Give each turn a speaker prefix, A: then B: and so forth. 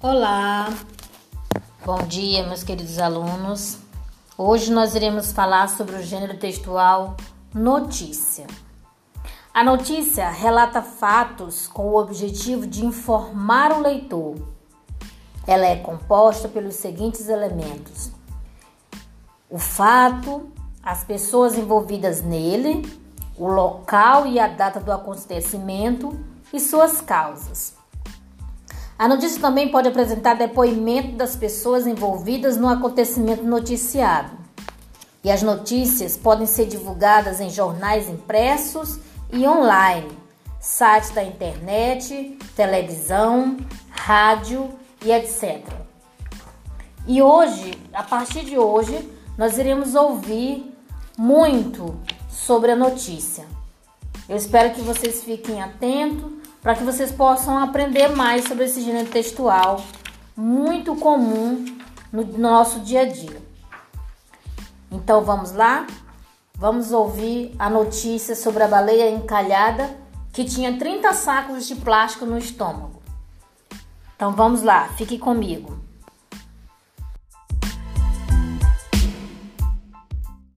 A: Olá, bom dia, meus queridos alunos. Hoje nós iremos falar sobre o gênero textual notícia. A notícia relata fatos com o objetivo de informar o leitor. Ela é composta pelos seguintes elementos: o fato, as pessoas envolvidas nele, o local e a data do acontecimento e suas causas. A notícia também pode apresentar depoimento das pessoas envolvidas no acontecimento noticiado. E as notícias podem ser divulgadas em jornais impressos e online, sites da internet, televisão, rádio e etc. E hoje, a partir de hoje, nós iremos ouvir muito sobre a notícia. Eu espero que vocês fiquem atentos para que vocês possam aprender mais sobre esse gênero textual muito comum no nosso dia a dia. Então vamos lá? Vamos ouvir a notícia sobre a baleia encalhada que tinha 30 sacos de plástico no estômago. Então vamos lá, fique comigo.